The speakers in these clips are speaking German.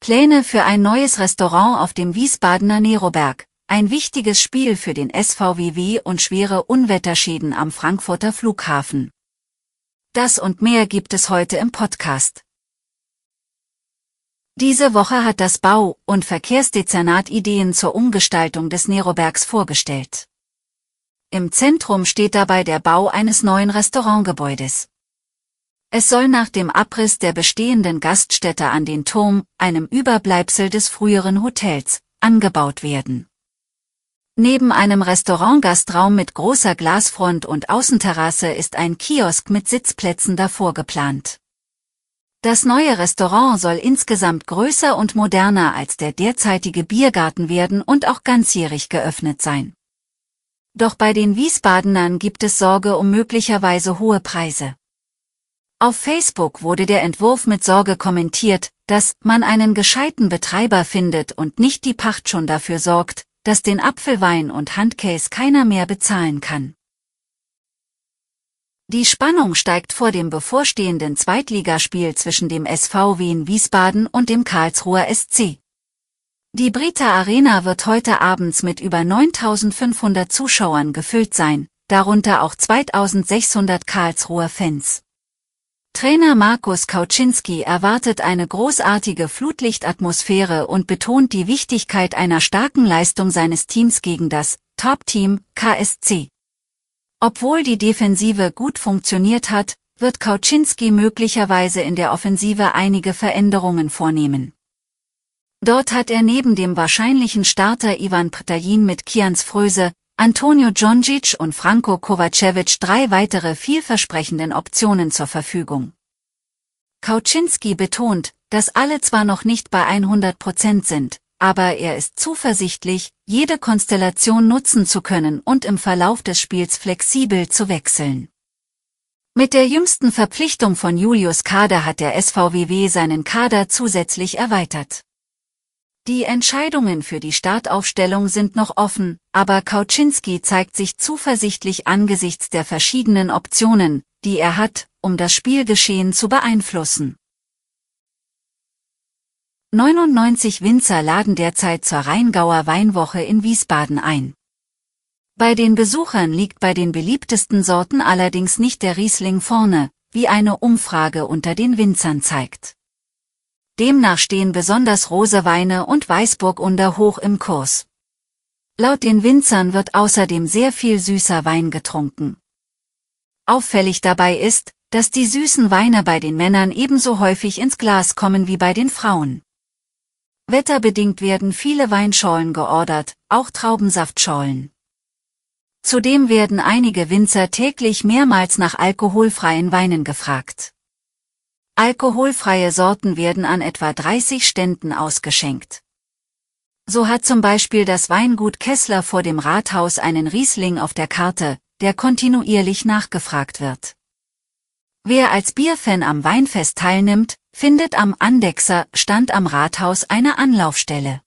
Pläne für ein neues Restaurant auf dem Wiesbadener Neroberg, ein wichtiges Spiel für den SVWW und schwere Unwetterschäden am Frankfurter Flughafen. Das und mehr gibt es heute im Podcast. Diese Woche hat das Bau- und Verkehrsdezernat Ideen zur Umgestaltung des Nerobergs vorgestellt. Im Zentrum steht dabei der Bau eines neuen Restaurantgebäudes. Es soll nach dem Abriss der bestehenden Gaststätte an den Turm, einem Überbleibsel des früheren Hotels, angebaut werden. Neben einem Restaurantgastraum mit großer Glasfront und Außenterrasse ist ein Kiosk mit Sitzplätzen davor geplant. Das neue Restaurant soll insgesamt größer und moderner als der derzeitige Biergarten werden und auch ganzjährig geöffnet sein. Doch bei den Wiesbadenern gibt es Sorge um möglicherweise hohe Preise. Auf Facebook wurde der Entwurf mit Sorge kommentiert, dass man einen gescheiten Betreiber findet und nicht die Pacht schon dafür sorgt, dass den Apfelwein und Handcase keiner mehr bezahlen kann. Die Spannung steigt vor dem bevorstehenden Zweitligaspiel zwischen dem SV Wien Wiesbaden und dem Karlsruher SC. Die Brita Arena wird heute abends mit über 9500 Zuschauern gefüllt sein, darunter auch 2600 Karlsruher Fans. Trainer Markus Kauczynski erwartet eine großartige Flutlichtatmosphäre und betont die Wichtigkeit einer starken Leistung seines Teams gegen das Top-Team KSC. Obwohl die Defensive gut funktioniert hat, wird Kauczynski möglicherweise in der Offensive einige Veränderungen vornehmen. Dort hat er neben dem wahrscheinlichen Starter Ivan Ptajin mit Kians Fröse, Antonio Djondjic und Franko Kovacevic drei weitere vielversprechenden Optionen zur Verfügung. Kauczynski betont, dass alle zwar noch nicht bei 100 Prozent sind, aber er ist zuversichtlich, jede Konstellation nutzen zu können und im Verlauf des Spiels flexibel zu wechseln. Mit der jüngsten Verpflichtung von Julius Kader hat der SVWW seinen Kader zusätzlich erweitert. Die Entscheidungen für die Startaufstellung sind noch offen, aber Kauczynski zeigt sich zuversichtlich angesichts der verschiedenen Optionen, die er hat, um das Spielgeschehen zu beeinflussen. 99 Winzer laden derzeit zur Rheingauer Weinwoche in Wiesbaden ein. Bei den Besuchern liegt bei den beliebtesten Sorten allerdings nicht der Riesling vorne, wie eine Umfrage unter den Winzern zeigt. Demnach stehen besonders Roseweine und Weißburgunder hoch im Kurs. Laut den Winzern wird außerdem sehr viel süßer Wein getrunken. Auffällig dabei ist, dass die süßen Weine bei den Männern ebenso häufig ins Glas kommen wie bei den Frauen. Wetterbedingt werden viele Weinschorlen geordert, auch Traubensaftschorlen. Zudem werden einige Winzer täglich mehrmals nach alkoholfreien Weinen gefragt. Alkoholfreie Sorten werden an etwa 30 Ständen ausgeschenkt. So hat zum Beispiel das Weingut Kessler vor dem Rathaus einen Riesling auf der Karte, der kontinuierlich nachgefragt wird. Wer als Bierfan am Weinfest teilnimmt, findet am Andexer Stand am Rathaus eine Anlaufstelle.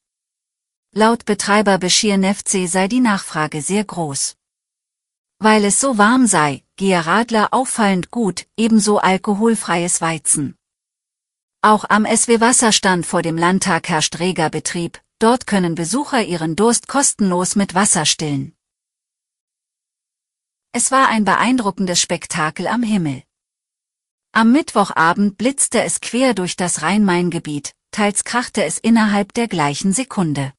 Laut Betreiber Beschir Nefze sei die Nachfrage sehr groß. Weil es so warm sei, gehe Radler auffallend gut, ebenso alkoholfreies Weizen. Auch am SW Wasserstand vor dem Landtag herrscht reger Betrieb, dort können Besucher ihren Durst kostenlos mit Wasser stillen. Es war ein beeindruckendes Spektakel am Himmel. Am Mittwochabend blitzte es quer durch das Rhein-Main-Gebiet, teils krachte es innerhalb der gleichen Sekunde.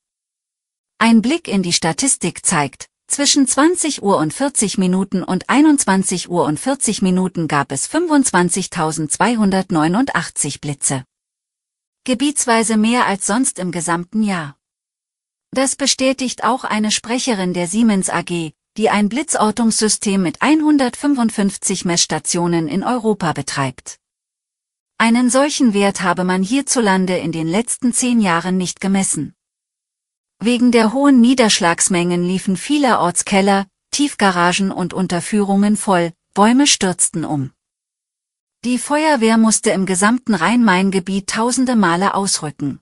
Ein Blick in die Statistik zeigt, zwischen 20 Uhr und 40 Minuten und 21 Uhr und 40 Minuten gab es 25.289 Blitze. Gebietsweise mehr als sonst im gesamten Jahr. Das bestätigt auch eine Sprecherin der Siemens AG, die ein Blitzortungssystem mit 155 Messstationen in Europa betreibt. Einen solchen Wert habe man hierzulande in den letzten zehn Jahren nicht gemessen. Wegen der hohen Niederschlagsmengen liefen vielerorts Keller, Tiefgaragen und Unterführungen voll, Bäume stürzten um. Die Feuerwehr musste im gesamten Rhein-Main-Gebiet tausende Male ausrücken.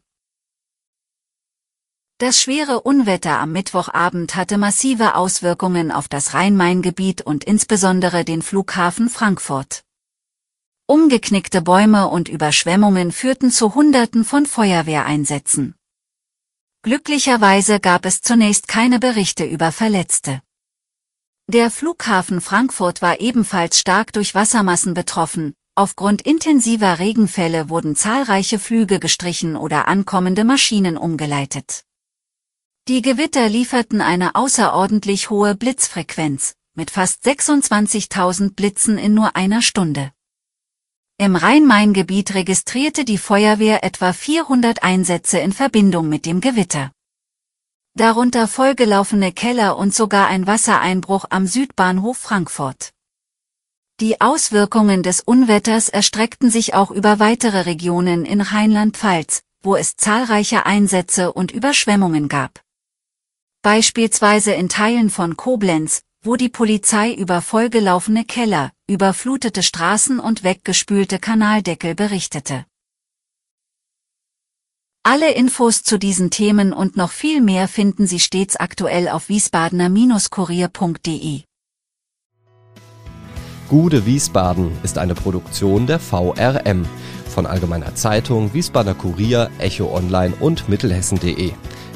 Das schwere Unwetter am Mittwochabend hatte massive Auswirkungen auf das Rhein-Main-Gebiet und insbesondere den Flughafen Frankfurt. Umgeknickte Bäume und Überschwemmungen führten zu Hunderten von Feuerwehreinsätzen. Glücklicherweise gab es zunächst keine Berichte über Verletzte. Der Flughafen Frankfurt war ebenfalls stark durch Wassermassen betroffen, aufgrund intensiver Regenfälle wurden zahlreiche Flüge gestrichen oder ankommende Maschinen umgeleitet. Die Gewitter lieferten eine außerordentlich hohe Blitzfrequenz, mit fast 26.000 Blitzen in nur einer Stunde. Im Rhein-Main-Gebiet registrierte die Feuerwehr etwa 400 Einsätze in Verbindung mit dem Gewitter. Darunter vollgelaufene Keller und sogar ein Wassereinbruch am Südbahnhof Frankfurt. Die Auswirkungen des Unwetters erstreckten sich auch über weitere Regionen in Rheinland-Pfalz, wo es zahlreiche Einsätze und Überschwemmungen gab. Beispielsweise in Teilen von Koblenz, wo die Polizei über vollgelaufene Keller, überflutete Straßen und weggespülte Kanaldeckel berichtete. Alle Infos zu diesen Themen und noch viel mehr finden Sie stets aktuell auf wiesbadener-kurier.de. Gude Wiesbaden ist eine Produktion der VRM von Allgemeiner Zeitung, Wiesbadener Kurier, Echo Online und Mittelhessen.de.